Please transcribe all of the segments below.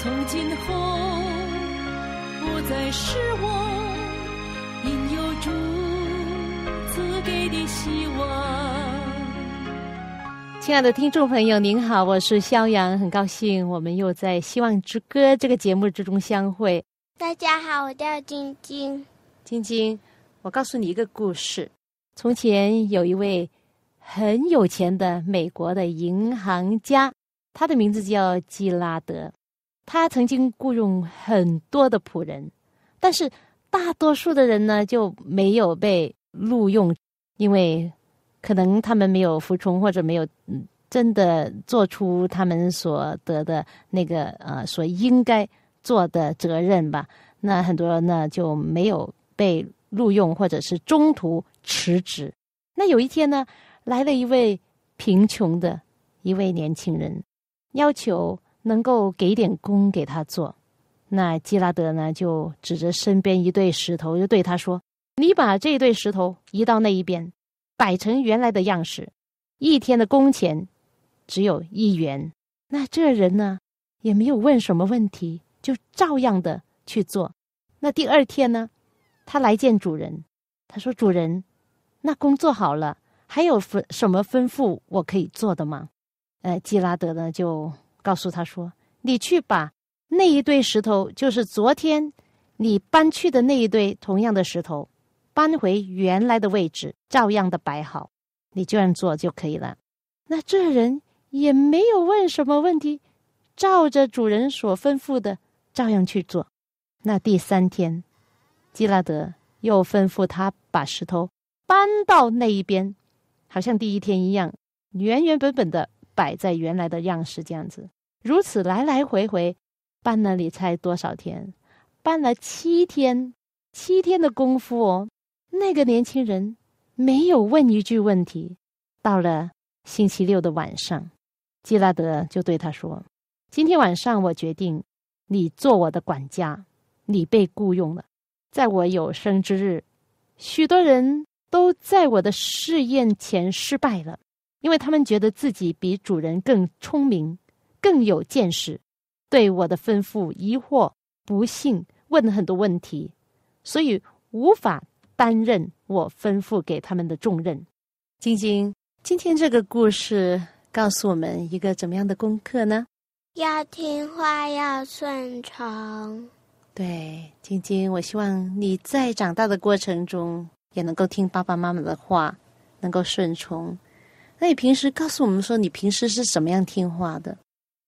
从今后不再是我，因有主赐给的希望。亲爱的听众朋友，您好，我是肖阳，很高兴我们又在《希望之歌》这个节目之中相会。大家好，我叫晶晶。晶晶，我告诉你一个故事：从前有一位。很有钱的美国的银行家，他的名字叫基拉德。他曾经雇佣很多的仆人，但是大多数的人呢就没有被录用，因为可能他们没有服从，或者没有真的做出他们所得的那个呃所应该做的责任吧。那很多人呢就没有被录用，或者是中途辞职。那有一天呢。来了一位贫穷的一位年轻人，要求能够给点工给他做。那基拉德呢，就指着身边一对石头，就对他说：“你把这对石头移到那一边，摆成原来的样式。一天的工钱只有一元。”那这人呢，也没有问什么问题，就照样的去做。那第二天呢，他来见主人，他说：“主人，那工作好了。”还有什么吩咐我可以做的吗？呃，基拉德呢就告诉他说：“你去把那一堆石头，就是昨天你搬去的那一堆同样的石头，搬回原来的位置，照样的摆好，你这样做就可以了。”那这人也没有问什么问题，照着主人所吩咐的，照样去做。那第三天，基拉德又吩咐他把石头搬到那一边。好像第一天一样，原原本本的摆在原来的样式，这样子，如此来来回回，搬了你猜多少天？搬了七天，七天的功夫哦。那个年轻人没有问一句问题。到了星期六的晚上，基拉德就对他说：“今天晚上我决定，你做我的管家，你被雇佣了。在我有生之日，许多人。”都在我的试验前失败了，因为他们觉得自己比主人更聪明、更有见识，对我的吩咐疑惑、不信，问了很多问题，所以无法担任我吩咐给他们的重任。晶晶，今天这个故事告诉我们一个怎么样的功课呢？要听话，要顺从。对，晶晶，我希望你在长大的过程中。也能够听爸爸妈妈的话，能够顺从。那你平时告诉我们说，你平时是怎么样听话的？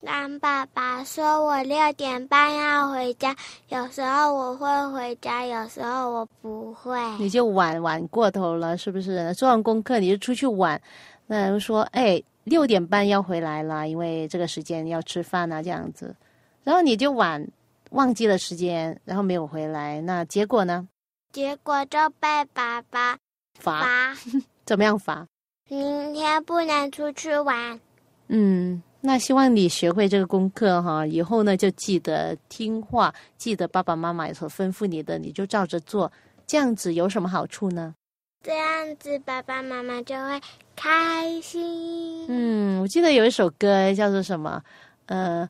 当爸爸说我六点半要回家，有时候我会回家，有时候我不会。你就晚晚过头了，是不是？做完功课你就出去玩，那说哎六点半要回来了，因为这个时间要吃饭啊，这样子。然后你就晚忘记了时间，然后没有回来，那结果呢？结果就被爸爸罚，怎么样罚？明天不能出去玩。嗯，那希望你学会这个功课哈，以后呢就记得听话，记得爸爸妈妈所吩咐你的，你就照着做。这样子有什么好处呢？这样子爸爸妈妈就会开心。嗯，我记得有一首歌叫做什么？呃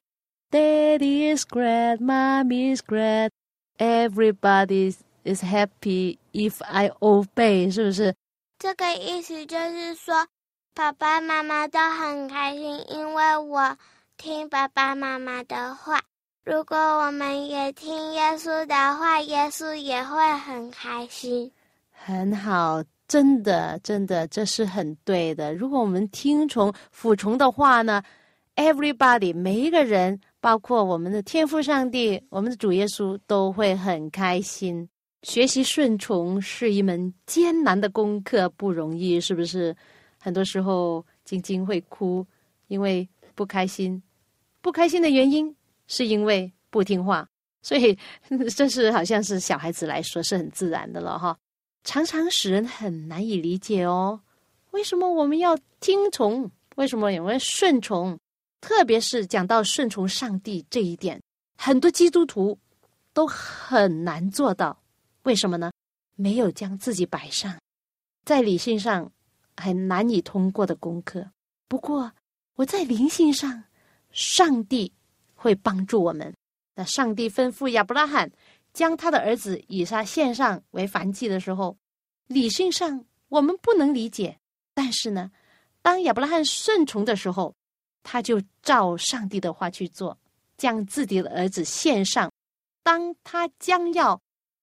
，Daddy is great, Mommy is great, everybody's. is happy if I obey，是不是？这个意思就是说，爸爸妈妈都很开心，因为我听爸爸妈妈的话。如果我们也听耶稣的话，耶稣也会很开心。很好，真的，真的，这是很对的。如果我们听从、服从的话呢，everybody，每一个人，包括我们的天父上帝、我们的主耶稣，都会很开心。学习顺从是一门艰难的功课，不容易，是不是？很多时候，晶晶会哭，因为不开心。不开心的原因是因为不听话，所以这是好像是小孩子来说是很自然的了哈。常常使人很难以理解哦，为什么我们要听从？为什么我们顺从？特别是讲到顺从上帝这一点，很多基督徒都很难做到。为什么呢？没有将自己摆上，在理性上很难以通过的功课。不过我在灵性上，上帝会帮助我们。那上帝吩咐亚伯拉罕将他的儿子以撒献上为燔祭的时候，理性上我们不能理解。但是呢，当亚伯拉罕顺从的时候，他就照上帝的话去做，将自己的儿子献上。当他将要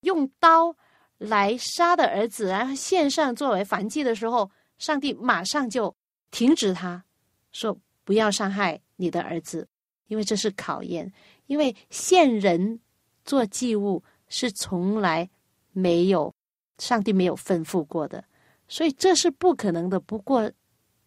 用刀来杀的儿子，然后献上作为燔祭的时候，上帝马上就停止他，说：“不要伤害你的儿子，因为这是考验。因为献人做祭物是从来没有上帝没有吩咐过的，所以这是不可能的。不过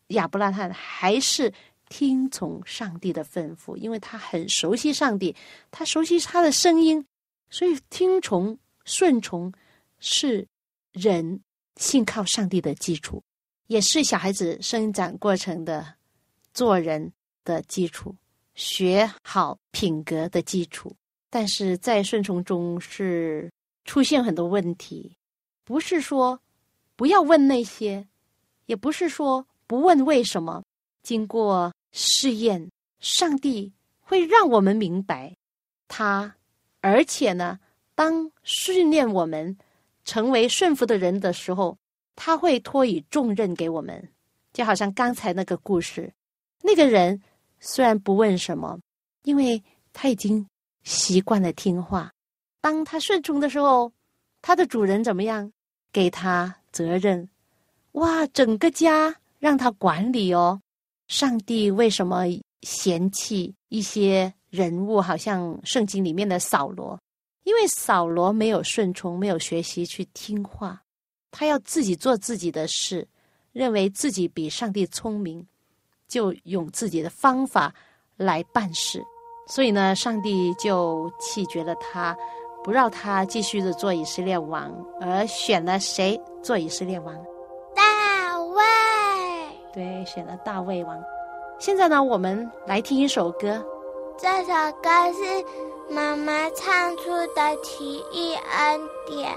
亚伯拉罕还是。”听从上帝的吩咐，因为他很熟悉上帝，他熟悉他的声音，所以听从顺从是人信靠上帝的基础，也是小孩子生长过程的做人的基础，学好品格的基础。但是在顺从中是出现很多问题，不是说不要问那些，也不是说不问为什么，经过。试验，上帝会让我们明白他，而且呢，当训练我们成为顺服的人的时候，他会托以重任给我们。就好像刚才那个故事，那个人虽然不问什么，因为他已经习惯了听话。当他顺从的时候，他的主人怎么样？给他责任，哇，整个家让他管理哦。上帝为什么嫌弃一些人物？好像圣经里面的扫罗，因为扫罗没有顺从，没有学习去听话，他要自己做自己的事，认为自己比上帝聪明，就用自己的方法来办事。所以呢，上帝就弃绝了他，不让他继续的做以色列王，而选了谁做以色列王？大卫对，选了大卫王。现在呢，我们来听一首歌。这首歌是妈妈唱出的《奇异恩典》。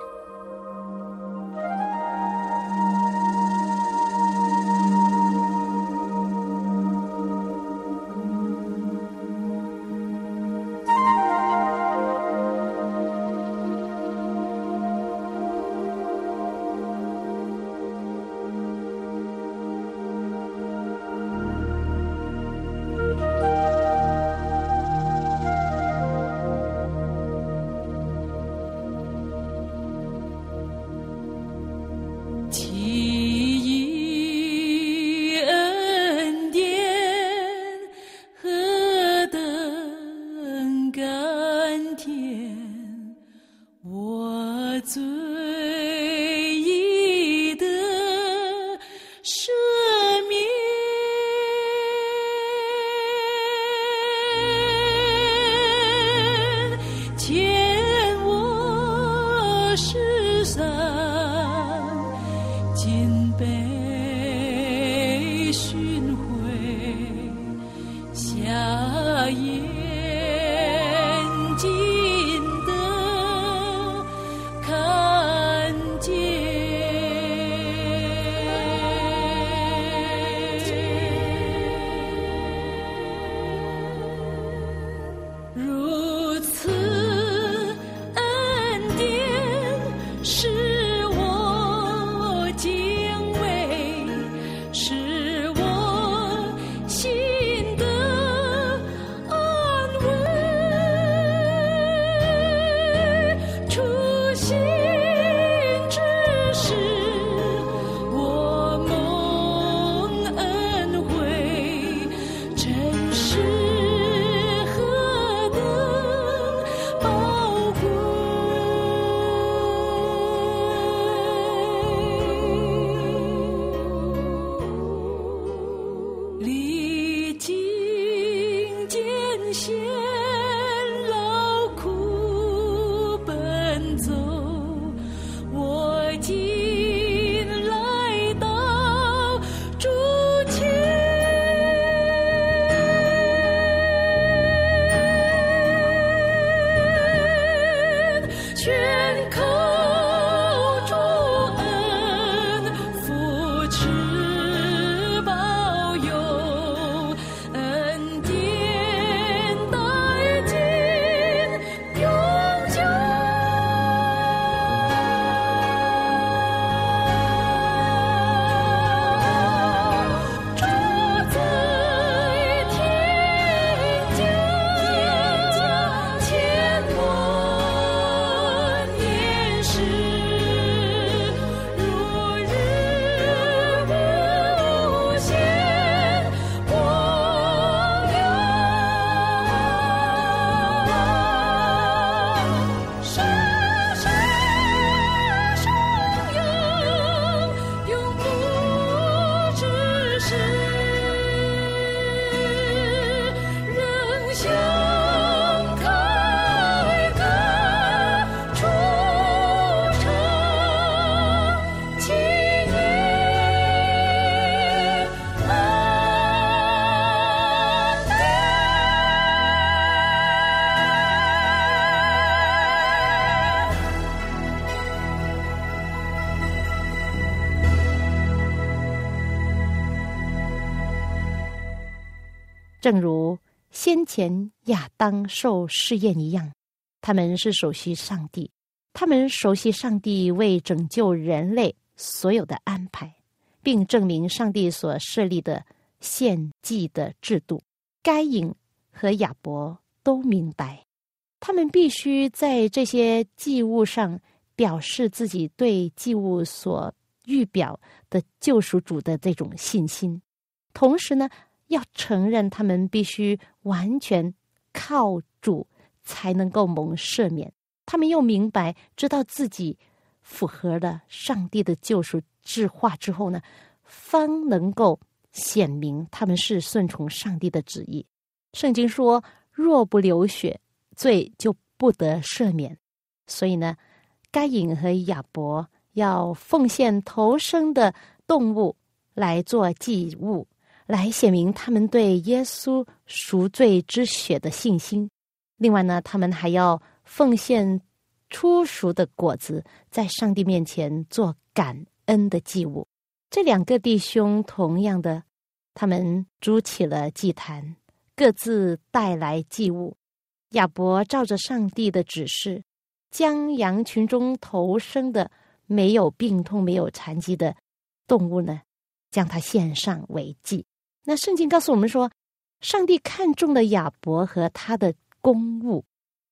正如先前亚当受试验一样，他们是熟悉上帝，他们熟悉上帝为拯救人类所有的安排，并证明上帝所设立的献祭的制度。该隐和亚伯都明白，他们必须在这些祭物上表示自己对祭物所预表的救赎主的这种信心，同时呢。要承认，他们必须完全靠主才能够蒙赦免。他们又明白，知道自己符合了上帝的救赎之化之后呢，方能够显明他们是顺从上帝的旨意。圣经说：“若不流血，罪就不得赦免。”所以呢，该隐和亚伯要奉献头生的动物来做祭物。来显明他们对耶稣赎罪之血的信心。另外呢，他们还要奉献初熟的果子，在上帝面前做感恩的祭物。这两个弟兄同样的，他们筑起了祭坛，各自带来祭物。亚伯照着上帝的指示，将羊群中头生的、没有病痛、没有残疾的动物呢，将它献上为祭。那圣经告诉我们说，上帝看中了亚伯和他的公物，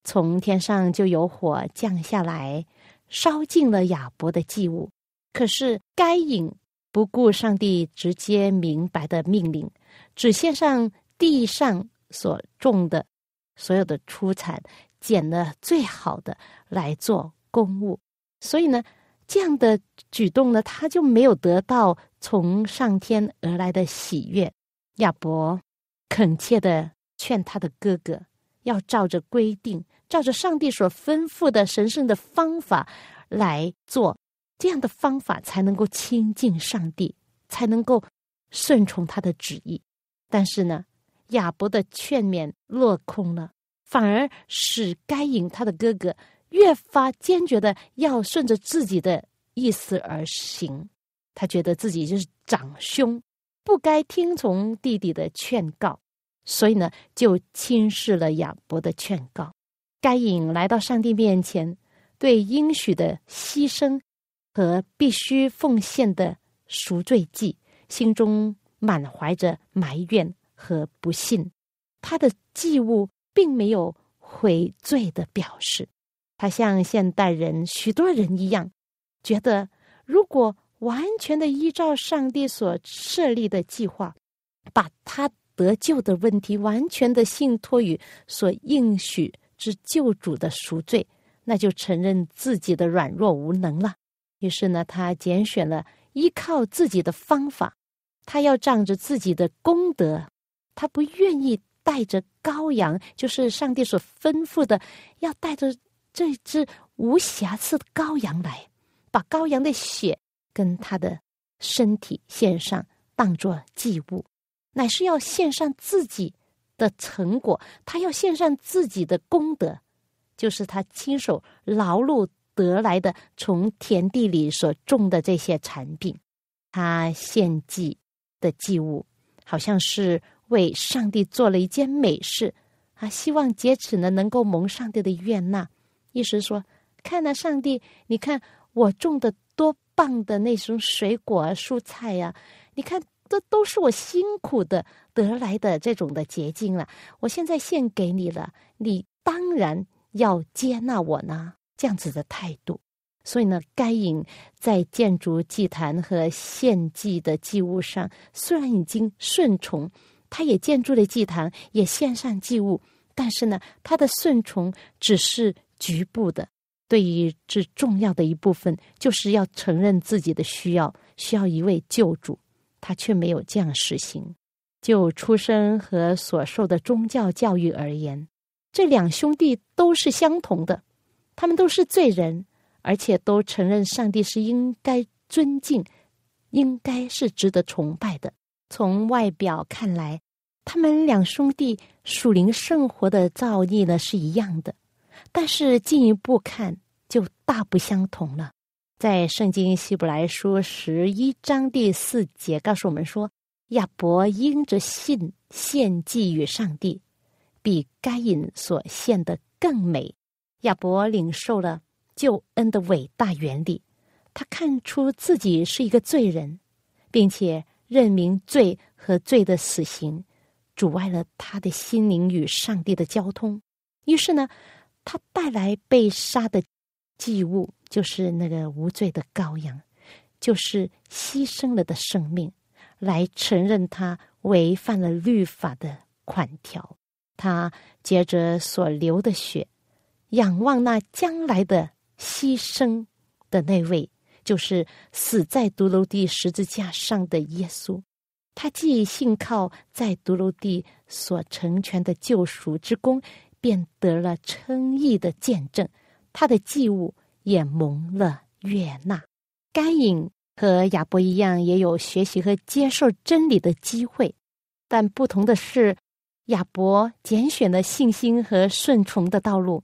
从天上就有火降下来，烧尽了亚伯的祭物。可是该隐不顾上帝直接明白的命令，只献上地上所种的所有的出产，捡了最好的来做公物。所以呢，这样的举动呢，他就没有得到从上天而来的喜悦。亚伯恳切的劝他的哥哥，要照着规定，照着上帝所吩咐的神圣的方法来做，这样的方法才能够亲近上帝，才能够顺从他的旨意。但是呢，亚伯的劝勉落空了，反而使该隐他的哥哥越发坚决的要顺着自己的意思而行。他觉得自己就是长兄。不该听从弟弟的劝告，所以呢，就轻视了亚伯的劝告。该隐来到上帝面前，对应许的牺牲和必须奉献的赎罪祭，心中满怀着埋怨和不信。他的祭物并没有悔罪的表示，他像现代人许多人一样，觉得如果。完全的依照上帝所设立的计划，把他得救的问题完全的信托于所应许之救主的赎罪，那就承认自己的软弱无能了。于是呢，他拣选了依靠自己的方法，他要仗着自己的功德，他不愿意带着羔羊，就是上帝所吩咐的，要带着这只无瑕疵的羔羊来，把羔羊的血跟他的身体献上，当作祭物，乃是要献上自己的成果，他要献上自己的功德，就是他亲手劳碌得来的，从田地里所种的这些产品，他献祭。的祭物，好像是为上帝做了一件美事啊！希望借此呢，能够蒙上帝的悦纳。意思说，看呐，上帝，你看我种的棒的那种水果啊、蔬菜呀！你看，这都是我辛苦的得来的这种的结晶了。我现在献给你了，你当然要接纳我呢。这样子的态度。所以呢，该隐在建筑祭坛和献祭的祭物上，虽然已经顺从，他也建筑了祭坛，也献上祭物，但是呢，他的顺从只是局部的。对于这重要的一部分，就是要承认自己的需要，需要一位救主，他却没有这样实行。就出生和所受的宗教教育而言，这两兄弟都是相同的，他们都是罪人。而且都承认上帝是应该尊敬、应该是值得崇拜的。从外表看来，他们两兄弟属灵生活的造诣呢是一样的，但是进一步看就大不相同了。在圣经希伯来书十一章第四节告诉我们说：“亚伯因着信献祭于上帝，比该隐所献的更美。”亚伯领受了。救恩的伟大原理，他看出自己是一个罪人，并且认明罪和罪的死刑阻碍了他的心灵与上帝的交通。于是呢，他带来被杀的祭物，就是那个无罪的羔羊，就是牺牲了的生命，来承认他违反了律法的款条。他接着所流的血，仰望那将来的。牺牲的那位，就是死在独楼地十字架上的耶稣。他既信靠在独楼地所成全的救赎之功，便得了称义的见证。他的祭物也蒙了悦纳。该隐和亚伯一样，也有学习和接受真理的机会，但不同的是，亚伯拣选了信心和顺从的道路。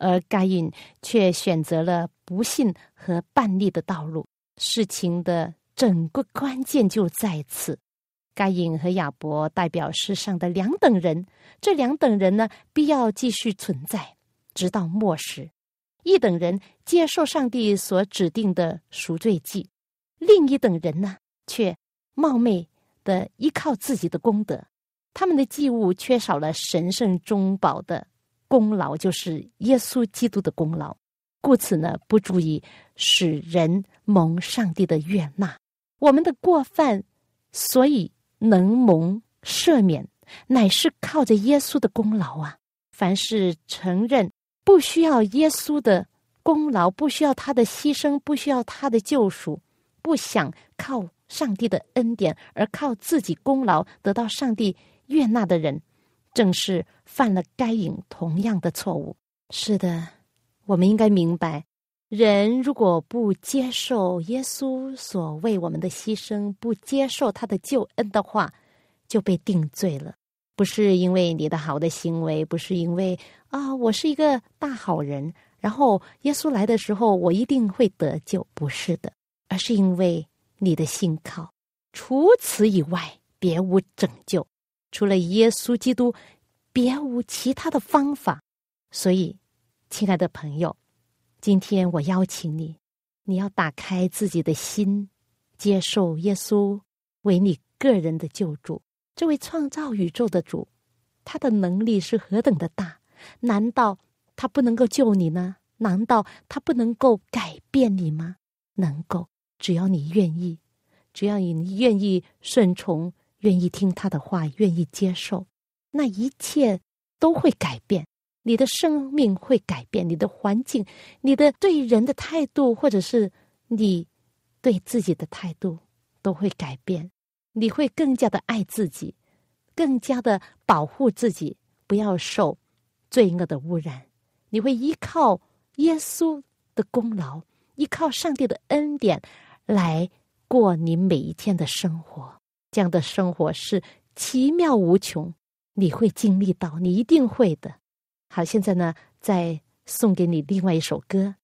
而该隐却选择了不信和叛逆的道路。事情的整个关键就在此：该隐和亚伯代表世上的两等人，这两等人呢，必要继续存在，直到末时。一等人接受上帝所指定的赎罪祭，另一等人呢，却冒昧的依靠自己的功德，他们的祭物缺少了神圣中保的。功劳就是耶稣基督的功劳，故此呢，不足以使人蒙上帝的悦纳。我们的过犯，所以能蒙赦免，乃是靠着耶稣的功劳啊！凡是承认不需要耶稣的功劳，不需要他的牺牲，不需要他的救赎，不想靠上帝的恩典，而靠自己功劳得到上帝悦纳的人。正是犯了该隐同样的错误。是的，我们应该明白，人如果不接受耶稣所为我们的牺牲，不接受他的救恩的话，就被定罪了。不是因为你的好的行为，不是因为啊，我是一个大好人，然后耶稣来的时候我一定会得救，不是的，而是因为你的信靠。除此以外，别无拯救。除了耶稣基督，别无其他的方法。所以，亲爱的朋友，今天我邀请你，你要打开自己的心，接受耶稣为你个人的救主。这位创造宇宙的主，他的能力是何等的大？难道他不能够救你呢？难道他不能够改变你吗？能够，只要你愿意，只要你愿意顺从。愿意听他的话，愿意接受，那一切都会改变。你的生命会改变，你的环境，你的对人的态度，或者是你对自己的态度，都会改变。你会更加的爱自己，更加的保护自己，不要受罪恶的污染。你会依靠耶稣的功劳，依靠上帝的恩典来过你每一天的生活。这样的生活是奇妙无穷，你会经历到，你一定会的。好，现在呢，再送给你另外一首歌。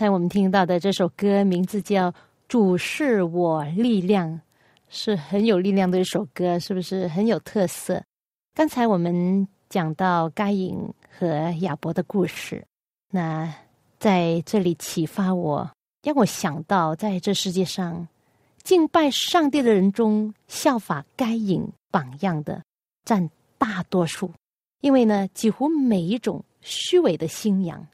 刚才我们听到的这首歌名字叫《主是我力量》，是很有力量的一首歌，是不是很有特色？刚才我们讲到该隐和亚伯的故事，那在这里启发我，让我想到在这世界上敬拜上帝的人中，效法该隐榜样的占大多数，因为呢，几乎每一种虚伪的信仰。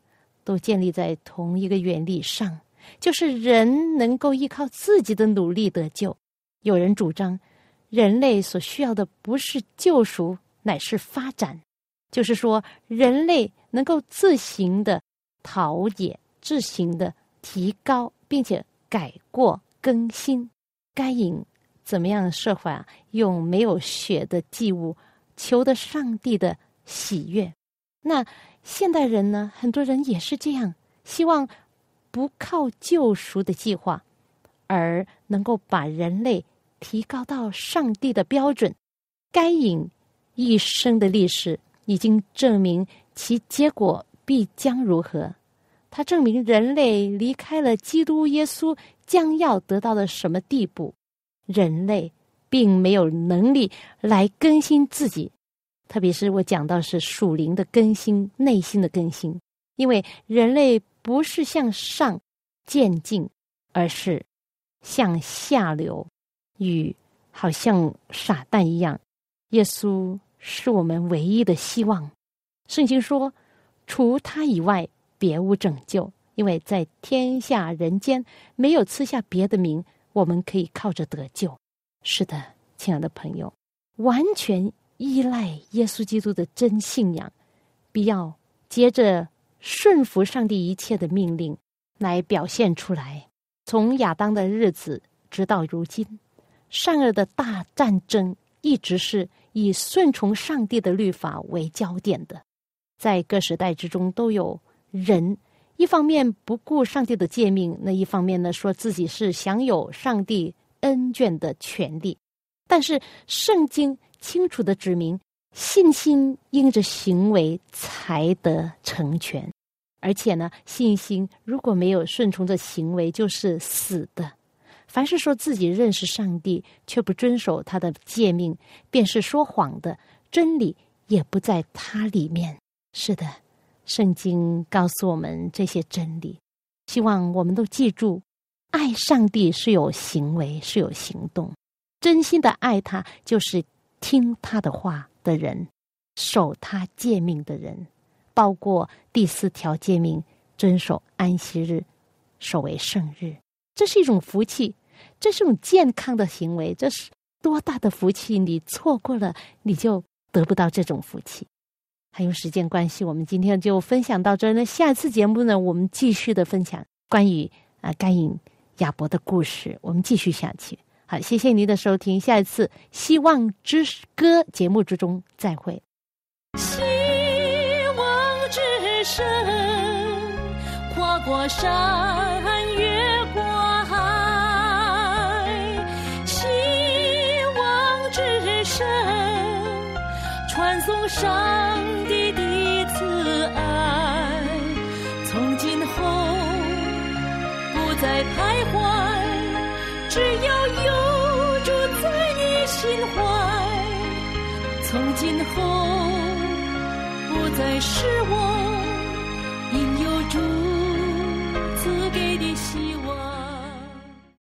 都建立在同一个原理上，就是人能够依靠自己的努力得救。有人主张人类所需要的不是救赎，乃是发展。就是说，人类能够自行的陶冶、自行的提高，并且改过更新。该隐怎么样设法用没有血的祭物，求得上帝的喜悦？那现代人呢？很多人也是这样，希望不靠救赎的计划，而能够把人类提高到上帝的标准。该隐一生的历史。已经证明其结果必将如何？他证明人类离开了基督耶稣将要得到的什么地步？人类并没有能力来更新自己，特别是我讲到是属灵的更新、内心的更新，因为人类不是向上渐进，而是向下流，与好像傻蛋一样。耶稣。是我们唯一的希望。圣经说：“除他以外，别无拯救。”因为在天下人间没有赐下别的名，我们可以靠着得救。是的，亲爱的朋友，完全依赖耶稣基督的真信仰，必要接着顺服上帝一切的命令来表现出来。从亚当的日子直到如今，善恶的大战争一直是。以顺从上帝的律法为焦点的，在各时代之中都有人，一方面不顾上帝的诫命，那一方面呢，说自己是享有上帝恩眷的权利。但是圣经清楚的指明，信心因着行为才得成全，而且呢，信心如果没有顺从的行为，就是死的。凡是说自己认识上帝却不遵守他的诫命，便是说谎的。真理也不在他里面。是的，圣经告诉我们这些真理，希望我们都记住：爱上帝是有行为，是有行动。真心的爱他，就是听他的话的人，守他诫命的人，包括第四条诫命，遵守安息日，守为圣日。这是一种福气。这是一种健康的行为，这是多大的福气！你错过了，你就得不到这种福气。还有时间关系，我们今天就分享到这。那下次节目呢，我们继续的分享关于啊该隐亚伯的故事，我们继续下去。好，谢谢您的收听，下一次希望之歌节目之中再会。希望之声，跨过山越过海，希望之声。传颂上帝